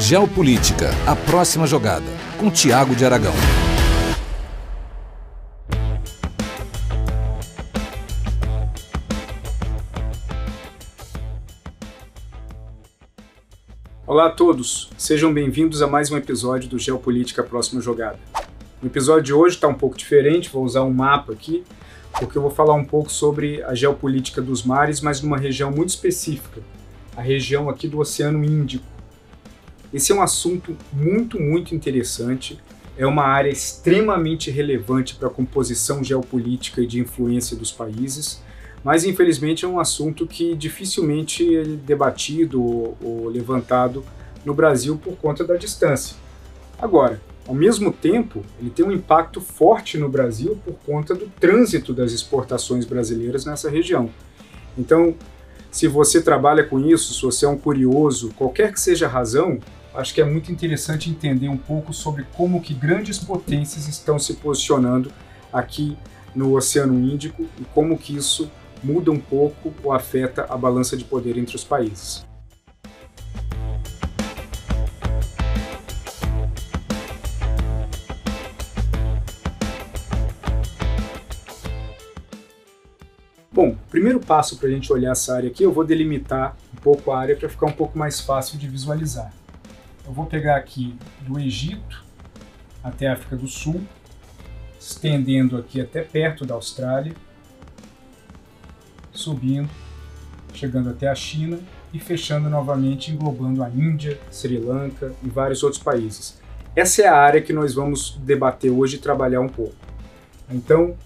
Geopolítica, a próxima jogada, com Tiago de Aragão. Olá a todos, sejam bem-vindos a mais um episódio do Geopolítica Próxima Jogada. O episódio de hoje está um pouco diferente, vou usar um mapa aqui, porque eu vou falar um pouco sobre a geopolítica dos mares, mas numa região muito específica, a região aqui do Oceano Índico. Esse é um assunto muito, muito interessante, é uma área extremamente relevante para a composição geopolítica e de influência dos países, mas infelizmente é um assunto que dificilmente é debatido ou, levantado no Brasil por conta da distância. Agora, ao mesmo tempo, ele tem um impacto forte no Brasil por conta do trânsito das exportações brasileiras nessa região. Então, se você trabalha com isso, se você é um curioso, qualquer que seja a razão, acho que é muito interessante entender um pouco sobre como que grandes potências estão se posicionando aqui no Oceano Índico e como que isso muda um pouco ou afeta a balança de poder entre os países. Bom, primeiro passo para a gente olhar essa área aqui, eu vou delimitar um pouco a área para ficar um pouco mais fácil de visualizar. Eu vou pegar aqui do Egito até a África do Sul, estendendo aqui até perto da Austrália, subindo, chegando até a China e fechando novamente, englobando a Índia, Sri Lanka e vários outros países. Essa é a área que nós vamos debater hoje e trabalhar um pouco. Então,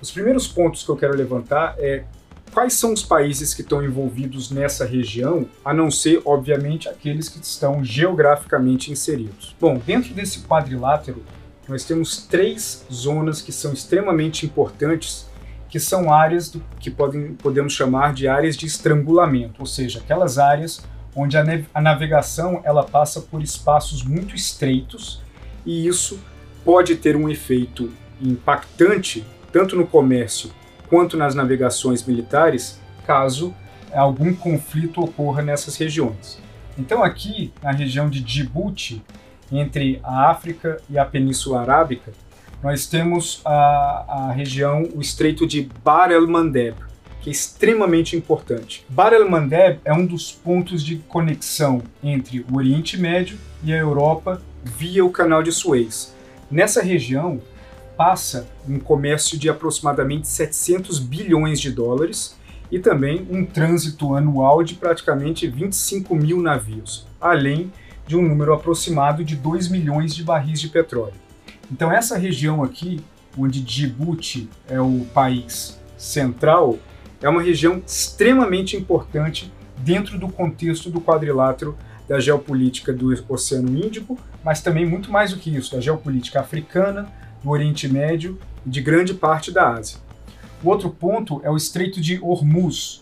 os primeiros pontos que eu quero levantar é quais são os países que estão envolvidos nessa região, a não ser, obviamente, aqueles que estão geograficamente inseridos. Bom, dentro desse quadrilátero, nós temos três zonas que são extremamente importantes que são áreas do, que podem, podemos chamar de áreas de estrangulamento, ou seja, aquelas áreas onde a, a navegação ela passa por espaços muito estreitos e isso pode ter um efeito impactante tanto no comércio quanto nas navegações militares, caso algum conflito ocorra nessas regiões. Então aqui na região de Djibouti, entre a África e a Península Arábica, nós temos a, a região, o estreito de Bar el Mandeb, que é extremamente importante. Bar el Mandeb é um dos pontos de conexão entre o Oriente Médio e a Europa via o Canal de Suez. Nessa região passa um comércio de aproximadamente 700 bilhões de dólares e também um trânsito anual de praticamente 25 mil navios, além de um número aproximado de 2 milhões de barris de petróleo. Então essa região aqui, onde Djibouti é o país central, é uma região extremamente importante dentro do contexto do quadrilátero da geopolítica do Oceano Índico, mas também muito mais do que isso, da geopolítica africana, do Oriente Médio e de grande parte da Ásia. O outro ponto é o Estreito de Hormuz,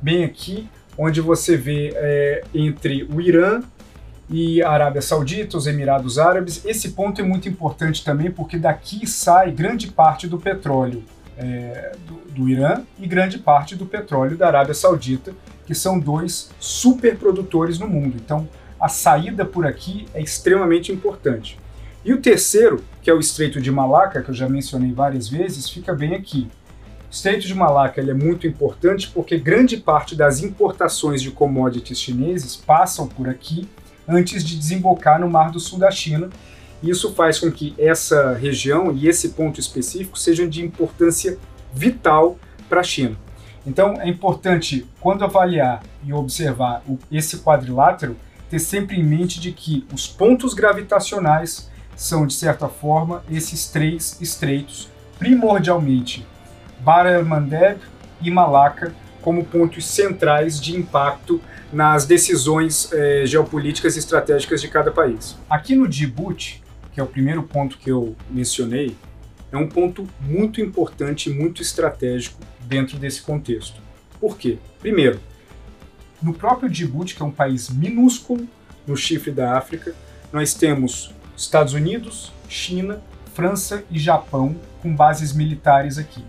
bem aqui, onde você vê é, entre o Irã e a Arábia Saudita, os Emirados Árabes. Esse ponto é muito importante também porque daqui sai grande parte do petróleo é, do, do, Irã e grande parte do petróleo da Arábia Saudita, que são dois superprodutores no mundo. Então, a saída por aqui é extremamente importante. E o terceiro, que é o Estreito de Malaca, que eu já mencionei várias vezes, fica bem aqui. O Estreito de Malaca é muito importante porque grande parte das importações de commodities chineses passam por aqui antes de desembocar no Mar do Sul da China. Isso faz com que essa região e esse ponto específico sejam de importância vital para a China. Então é importante, quando avaliar e observar esse quadrilátero, ter sempre em mente de que os pontos gravitacionais são, de certa forma, esses três estreitos, primordialmente Bar el-Mandeb e Malaca, como pontos centrais de impacto nas decisões eh, geopolíticas e estratégicas de cada país. Aqui no Djibouti, que é o primeiro ponto que eu mencionei, é um ponto muito importante e muito estratégico dentro desse contexto. Por quê? Primeiro, no próprio Djibouti, que é um país minúsculo no chifre da África, nós temos Estados Unidos, China, França e Japão com bases militares aqui.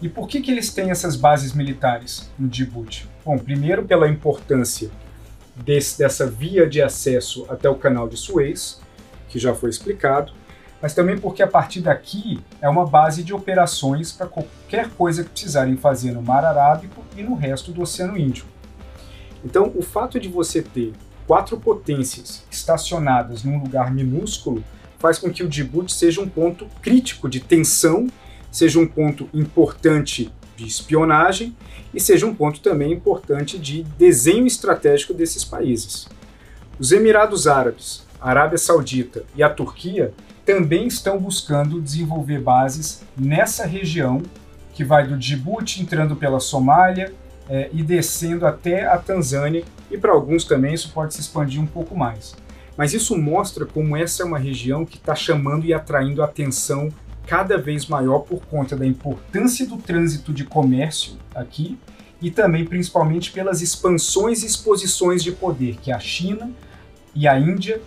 E por que, que eles têm essas bases militares no Djibouti? Bom, primeiro pela importância desse, dessa via de acesso até o canal de Suez, que já foi explicado, mas também porque a partir daqui é uma base de operações para qualquer coisa que precisarem fazer no Mar Arábico e no resto do Oceano Índico. Então, o fato de você ter quatro potências estacionadas num lugar minúsculo faz com que o Djibouti seja um ponto crítico de tensão, seja um ponto importante de espionagem e seja um ponto também importante de desenho estratégico desses países. Os Emirados Árabes, a Arábia Saudita e a Turquia também estão buscando desenvolver bases nessa região, que vai do Djibouti entrando pela Somália é, e descendo até a Tanzânia, e para alguns também isso pode se expandir um pouco mais. Mas isso mostra como essa é uma região que está chamando e atraindo atenção cada vez maior por conta da importância do trânsito de comércio aqui e também principalmente pelas expansões e exposições de poder que a China e a Índia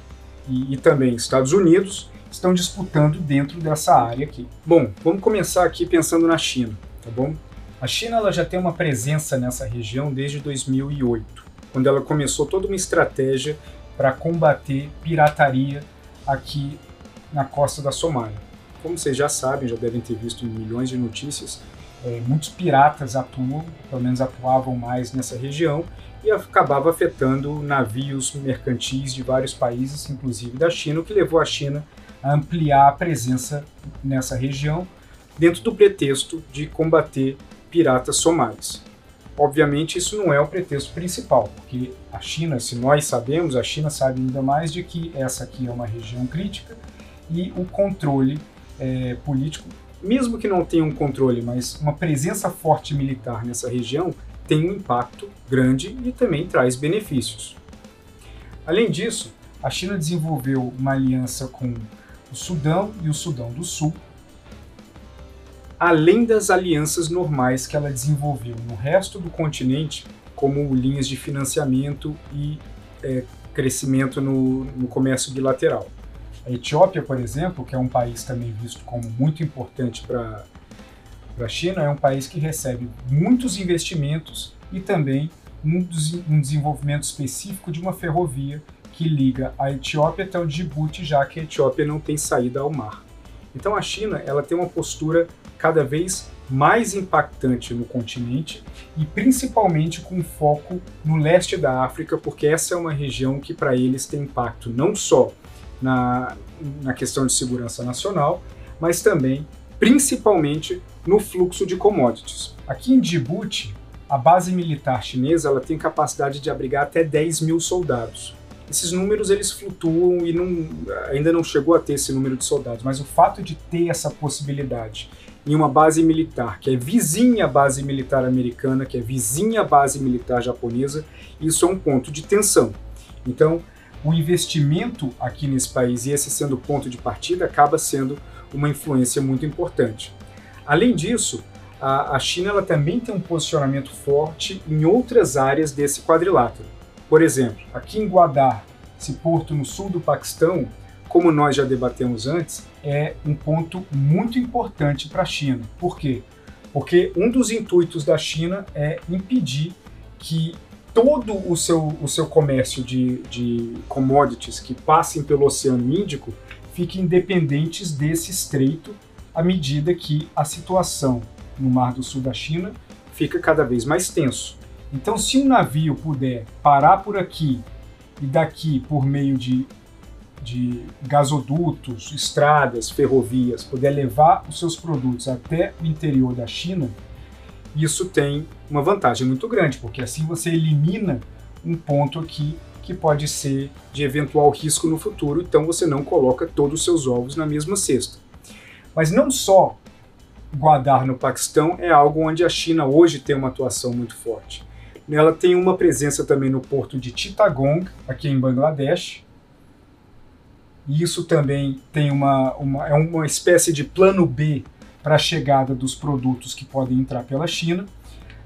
e, e também Estados Unidos estão disputando dentro dessa área aqui. Bom, vamos começar aqui pensando na China, tá bom? A China ela já tem uma presença nessa região desde 2008, quando ela começou toda uma estratégia para combater pirataria aqui na costa da Somália. Como vocês já sabem, já devem ter visto em milhões de notícias, é, muitos piratas atuam, pelo menos atuavam mais nessa região, e acabava afetando navios mercantis de vários países, inclusive da China, o que levou a China ampliar a presença nessa região, dentro do pretexto de combater piratas somalis. Obviamente, isso não é o pretexto principal, porque a China, se nós sabemos, a China sabe ainda mais de que essa aqui é uma região crítica e o controle é, político, mesmo que não tenha um controle, mas uma presença forte militar nessa região, tem um impacto grande e também traz benefícios. Além disso, a China desenvolveu uma aliança com o Sudão e o Sudão do Sul, além das alianças normais que ela desenvolveu no resto do continente, como linhas de financiamento e é, crescimento no, no comércio bilateral. A Etiópia, por exemplo, que é um país também visto como muito importante para a China, é um país que recebe muitos investimentos e também um, um desenvolvimento específico de uma ferrovia que liga a Etiópia até o Djibouti, já que a Etiópia não tem saída ao mar. Então a China ela tem uma postura cada vez mais impactante no continente e principalmente com foco no leste da África, porque essa é uma região que para eles tem impacto não só na, na questão de segurança nacional, mas também, principalmente, no fluxo de commodities. Aqui em Djibouti, a base militar chinesa ela tem capacidade de abrigar até 10 mil soldados esses números eles flutuam e não, ainda não chegou a ter esse número de soldados, mas o fato de ter essa possibilidade em uma base militar que é vizinha à base militar americana, que é vizinha à base militar japonesa, isso é um ponto de tensão. Então, o investimento aqui nesse país e esse sendo o ponto de partida acaba sendo uma influência muito importante. Além disso, a, a China ela também tem um posicionamento forte em outras áreas desse quadrilátero. Por exemplo, aqui em Gwadar, esse porto no sul do Paquistão, como nós já debatemos antes, é um ponto muito importante para a China. Por quê? Porque um dos intuitos da China é impedir que todo o seu, o seu comércio de, de commodities que passem pelo Oceano Índico fiquem independentes desse estreito à medida que a situação no Mar do Sul da China fica cada vez mais tenso. Então, se um navio puder parar por aqui e daqui por meio de, de gasodutos, estradas, ferrovias, puder levar os seus produtos até o interior da China, isso tem uma vantagem muito grande, porque assim você elimina um ponto aqui que pode ser de eventual risco no futuro, então você não coloca todos os seus ovos na mesma cesta. Mas não só Guadar no Paquistão é algo onde a China hoje tem uma atuação muito forte. Ela tem uma presença também no porto de Chittagong, aqui em Bangladesh. E isso também tem uma, uma, é uma espécie de plano B para a chegada dos produtos que podem entrar pela China.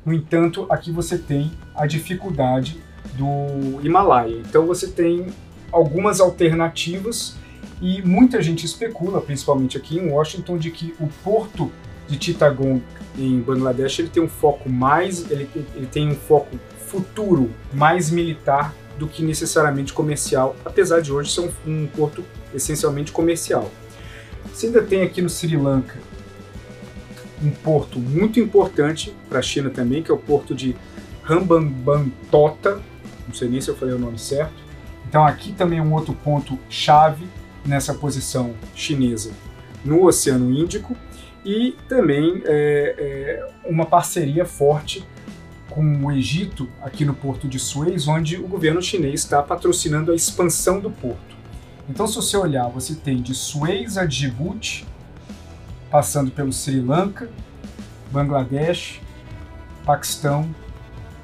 No entanto, aqui você tem a dificuldade do Himalaia. Então você tem algumas alternativas e muita gente especula, principalmente aqui em Washington, de que o porto de Chittagong em Bangladesh ele tem um foco mais, ele, ele tem um foco futuro mais militar do que necessariamente comercial, apesar de hoje ser um, um porto essencialmente comercial. Você ainda tem aqui no Sri Lanka um porto muito importante para a China também, que é o porto de Hambantota, não sei nem se eu falei o nome certo. Então aqui também é um outro ponto chave nessa posição chinesa no Oceano Índico e também é, é, uma parceria forte com o Egito aqui no Porto de Suez, onde o governo chinês está patrocinando a expansão do porto. Então, se você olhar, você tem de Suez a Djibouti, passando pelo Sri Lanka, Bangladesh, Paquistão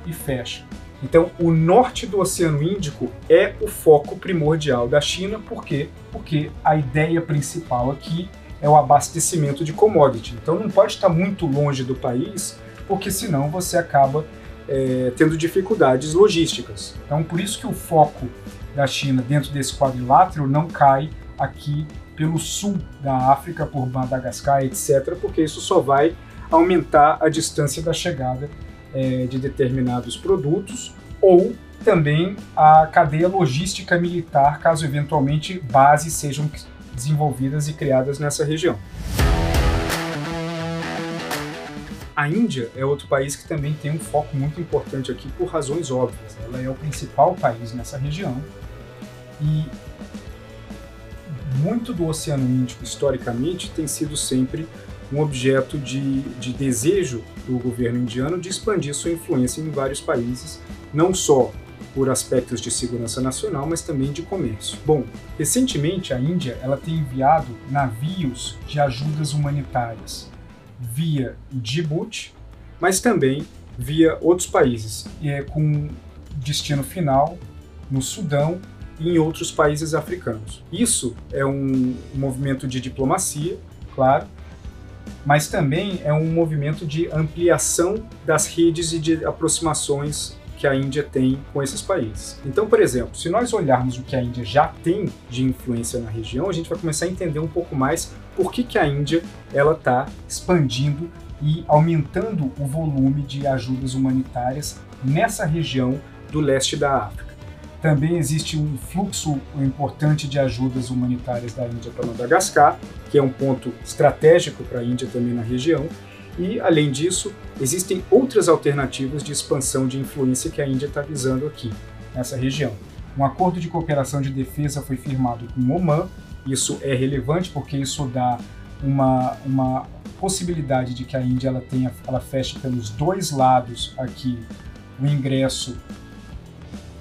e fecha. Então, o norte do Oceano Índico é o foco primordial da China, por quê? Porque a ideia principal aqui é o abastecimento de commodity. Então, não pode estar muito longe do país, porque senão você acaba é, tendo dificuldades logísticas. Então, por isso que o foco da China dentro desse quadrilátero não cai aqui pelo sul da África, por Madagascar, etc., porque isso só vai aumentar a distância da chegada é, de determinados produtos ou também a cadeia logística militar, caso eventualmente bases sejam desenvolvidas e criadas nessa região. A Índia é outro país que também tem um foco muito importante aqui por razões óbvias. Ela é o principal país nessa região e muito do Oceano Índico, historicamente, tem sido sempre um objeto de, de desejo do governo indiano de expandir sua influência em vários países, não só por aspectos de segurança nacional, mas também de comércio. Bom, recentemente a Índia ela tem enviado navios de ajudas humanitárias via Djibouti, mas também via outros países, é, com destino final no Sudão e em outros países africanos. Isso é um movimento de diplomacia, claro, mas também é um movimento de ampliação das redes e de aproximações que a Índia tem com esses países. Então, por exemplo, se nós olharmos o que a Índia já tem de influência na região, a gente vai começar a entender um pouco mais por que, que a Índia ela está expandindo e aumentando o volume de ajudas humanitárias nessa região do leste da África. Também existe um fluxo importante de ajudas humanitárias da Índia para Madagascar, que é um ponto estratégico para a Índia também na região. E, além disso, existem outras alternativas de expansão de influência que a Índia está visando aqui, nessa região. Um acordo de cooperação de defesa foi firmado com Oman. Isso é relevante porque isso dá uma, uma possibilidade de que a Índia ela tenha, ela feche pelos dois lados aqui o ingresso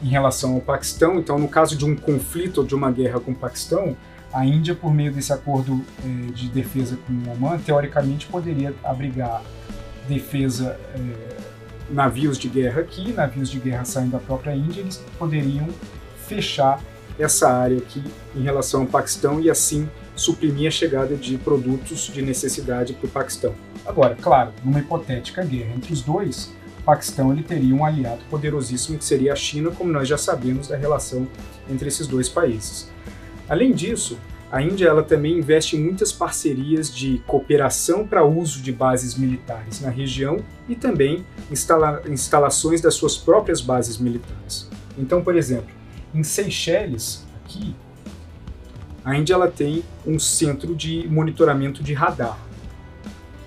em relação ao Paquistão. Então, no caso de um conflito ou de uma guerra com o Paquistão, a Índia, por meio desse acordo eh, de defesa com o Oman, teoricamente poderia abrigar defesa, eh, navios de guerra aqui, navios de guerra saindo da própria Índia, eles poderiam fechar essa área aqui em relação ao Paquistão e assim suprimir a chegada de produtos de necessidade para o Paquistão. Agora, claro, numa hipotética guerra entre os dois, Paquistão ele teria um aliado poderosíssimo que seria a China, como nós já sabemos da relação entre esses dois países. Além disso, a Índia ela também investe em muitas parcerias de cooperação para uso de bases militares na região e também instala instalações das suas próprias bases militares. Então, por exemplo, em Seychelles, aqui, a Índia ela tem um centro de monitoramento de radar.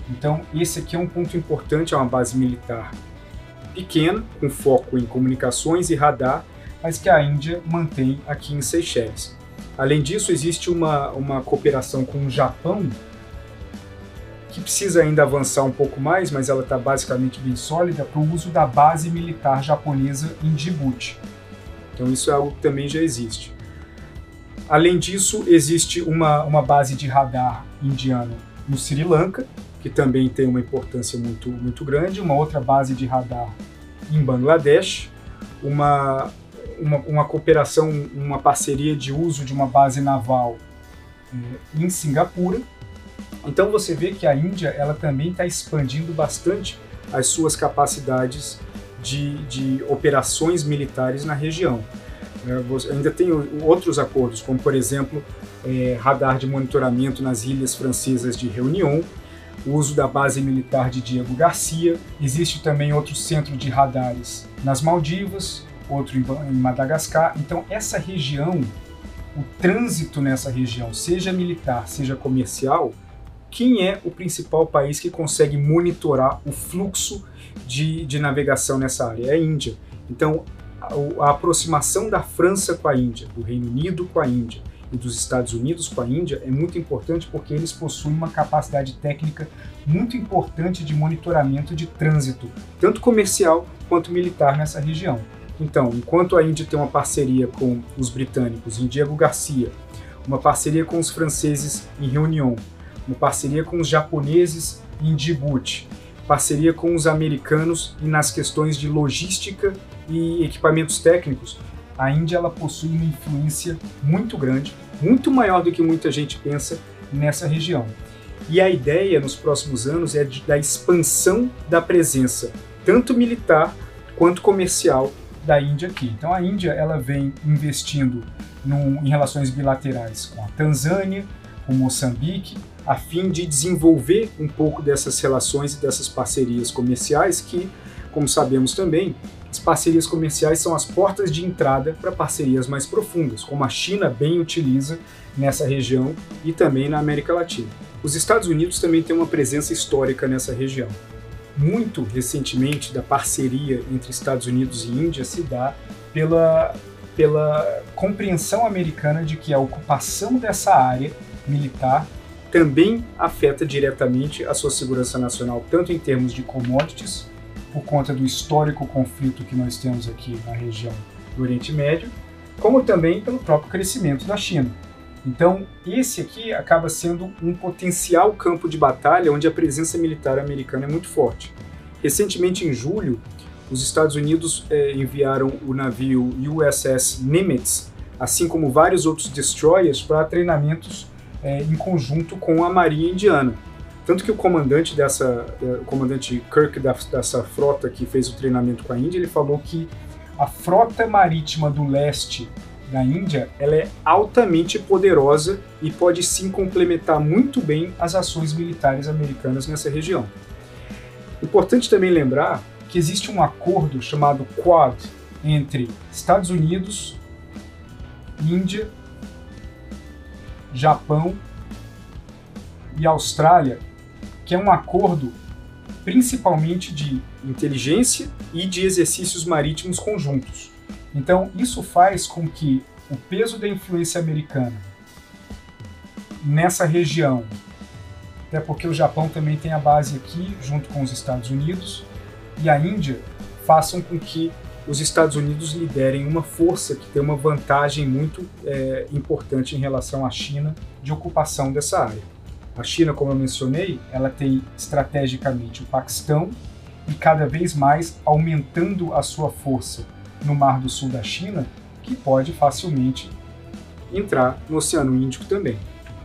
Então, esse aqui é um ponto importante, é uma base militar pequena, com foco em comunicações e radar, mas que a Índia mantém aqui em Seychelles. Além disso, existe uma, uma cooperação com o Japão, que precisa ainda avançar um pouco mais, mas ela está basicamente bem sólida, para o uso da base militar japonesa em Djibouti. Então isso é algo que também já existe. Além disso, existe uma, uma base de radar indiana no Sri Lanka, que também tem uma importância muito, muito grande, uma outra base de radar em Bangladesh, uma, uma, uma cooperação, uma parceria de uso de uma base naval eh, em Singapura. Então você vê que a Índia ela também está expandindo bastante as suas capacidades de, de operações militares na região. É, ainda tem outros acordos, como por exemplo é, radar de monitoramento nas ilhas francesas de Réunion, o uso da base militar de Diego Garcia. Existe também outro centro de radares nas Maldivas, outro em Madagascar. Então, essa região, o trânsito nessa região, seja militar, seja comercial, quem é o principal país que consegue monitorar o fluxo de, de navegação nessa área? É a Índia. Então, a, a aproximação da França com a Índia, do Reino Unido com a Índia, e dos Estados Unidos com a Índia é muito importante porque eles possuem uma capacidade técnica muito importante de monitoramento de trânsito, tanto comercial quanto militar nessa região. Então, enquanto a Índia tem uma parceria com os britânicos em Diego Garcia, uma parceria com os franceses em Reunião, uma parceria com os japoneses em Djibouti, parceria com os americanos nas questões de logística e equipamentos técnicos, a Índia ela possui uma influência muito grande, muito maior do que muita gente pensa nessa região. E a ideia nos próximos anos é de, da expansão da presença, tanto militar quanto comercial, da Índia aqui. Então a Índia ela vem investindo em relações bilaterais com a Tanzânia, com Moçambique, a fim de desenvolver um pouco dessas relações e dessas parcerias comerciais que, como sabemos também, as parcerias comerciais são as portas de entrada para parcerias mais profundas, como a China bem utiliza nessa região e também na América Latina. Os Estados Unidos também têm uma presença histórica nessa região. Muito recentemente, da parceria entre Estados Unidos e Índia se dá pela, pela compreensão americana de que a ocupação dessa área militar também afeta diretamente a sua segurança nacional, tanto em termos de commodities por conta do histórico conflito que nós temos aqui na região do Oriente Médio, como também pelo próprio crescimento da China. Então, esse aqui acaba sendo um potencial campo de batalha onde a presença militar americana é muito forte. Recentemente, em julho, os Estados Unidos eh, enviaram o navio USS Nimitz, assim como vários outros destroyers, para treinamentos eh, em conjunto com a Marinha Indiana. Tanto que o comandante dessa, o comandante Kirk dessa frota que fez o treinamento com a Índia, ele falou que a frota marítima do leste da Índia ela é altamente poderosa e pode sim complementar muito bem as ações militares americanas nessa região. Importante também lembrar que existe um acordo chamado Quad entre Estados Unidos, Índia, Japão e Austrália que é um acordo principalmente de inteligência e de exercícios marítimos conjuntos. Então, isso faz com que o peso da influência americana nessa região, até porque o Japão também tem a base aqui, junto com os Estados Unidos, e a Índia, façam com que os Estados Unidos liderem uma força que tem uma vantagem muito é, importante em relação à China de ocupação dessa área. A China, como eu mencionei, ela tem estrategicamente o Paquistão e cada vez mais aumentando a sua força no Mar do Sul da China, que pode facilmente entrar no Oceano Índico também.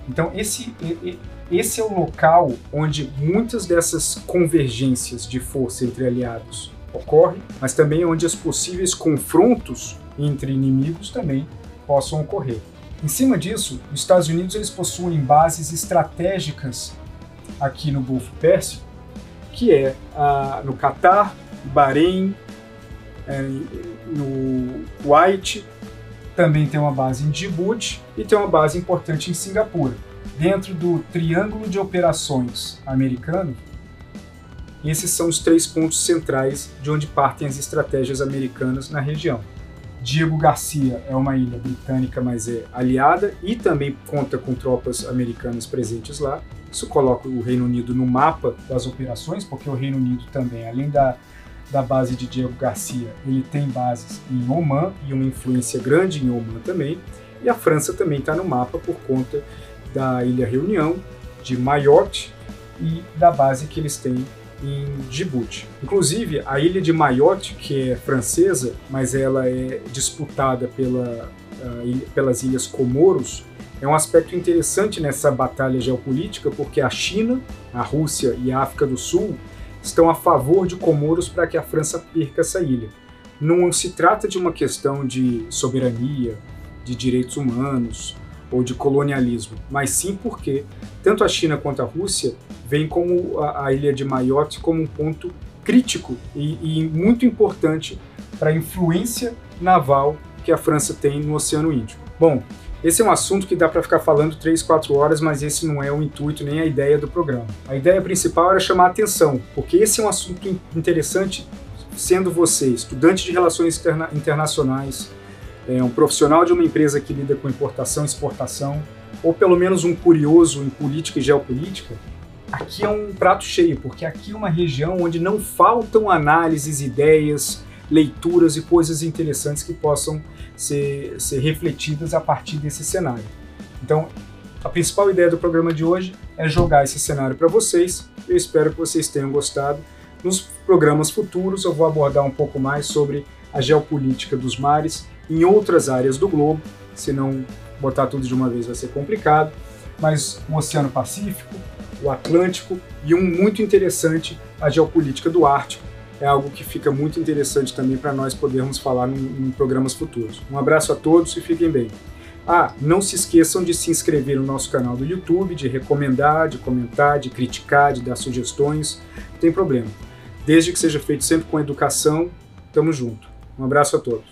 Então esse esse é o local onde muitas dessas convergências de força entre aliados ocorrem, mas também onde os possíveis confrontos entre inimigos também possam ocorrer. Em cima disso, os Estados Unidos eles possuem bases estratégicas aqui no Golfo Pérsico, que é ah, no Catar, Bahrein, é, no Kuwait, também tem uma base em Djibouti e tem uma base importante em Singapura. Dentro do triângulo de operações americano, esses são os três pontos centrais de onde partem as estratégias americanas na região. Diego Garcia é uma ilha britânica, mas é aliada e também conta com tropas americanas presentes lá. Isso coloca o Reino Unido no mapa das operações, porque o Reino Unido também, além da, da base de Diego Garcia, ele tem bases em Oman e uma influência grande em Oman também. E a França também está no mapa por conta da Ilha Reunião, de Mayotte e da base que eles têm em Djibouti. Inclusive, a ilha de Mayotte, que é francesa, mas ela é disputada pela, pelas ilhas Comoros, é um aspecto interessante nessa batalha geopolítica, porque a China, a Rússia e a África do Sul estão a favor de Comoros para que a França perca essa ilha. Não se trata de uma questão de soberania, de direitos humanos ou de colonialismo, mas sim porque tanto a China quanto a Rússia veem como a, a ilha de Mayotte como um ponto crítico e, e muito importante para a influência naval que a França tem no Oceano Índico. Bom, esse é um assunto que dá para ficar falando 3, 4 horas, mas esse não é o intuito nem a ideia do programa. A ideia principal era chamar a atenção, porque esse é um assunto interessante, sendo você estudante de relações interna internacionais, é, um profissional de uma empresa que lida com importação e exportação, ou pelo menos um curioso em política e geopolítica, aqui é um prato cheio, porque aqui é uma região onde não faltam análises, ideias, leituras e coisas interessantes que possam ser, ser refletidas a partir desse cenário. Então, a principal ideia do programa de hoje é jogar esse cenário para vocês. Eu espero que vocês tenham gostado. Nos programas futuros, eu vou abordar um pouco mais sobre a geopolítica dos mares em outras áreas do globo, se não botar tudo de uma vez vai ser complicado, mas o Oceano Pacífico, o Atlântico e um muito interessante, a geopolítica do Ártico, é algo que fica muito interessante também para nós podermos falar em, em programas futuros. Um abraço a todos e fiquem bem. Ah, não se esqueçam de se inscrever no nosso canal do YouTube, de recomendar, de comentar, de criticar, de dar sugestões. Não tem problema. Desde que seja feito sempre com educação, tamo junto. Um abraço a todos.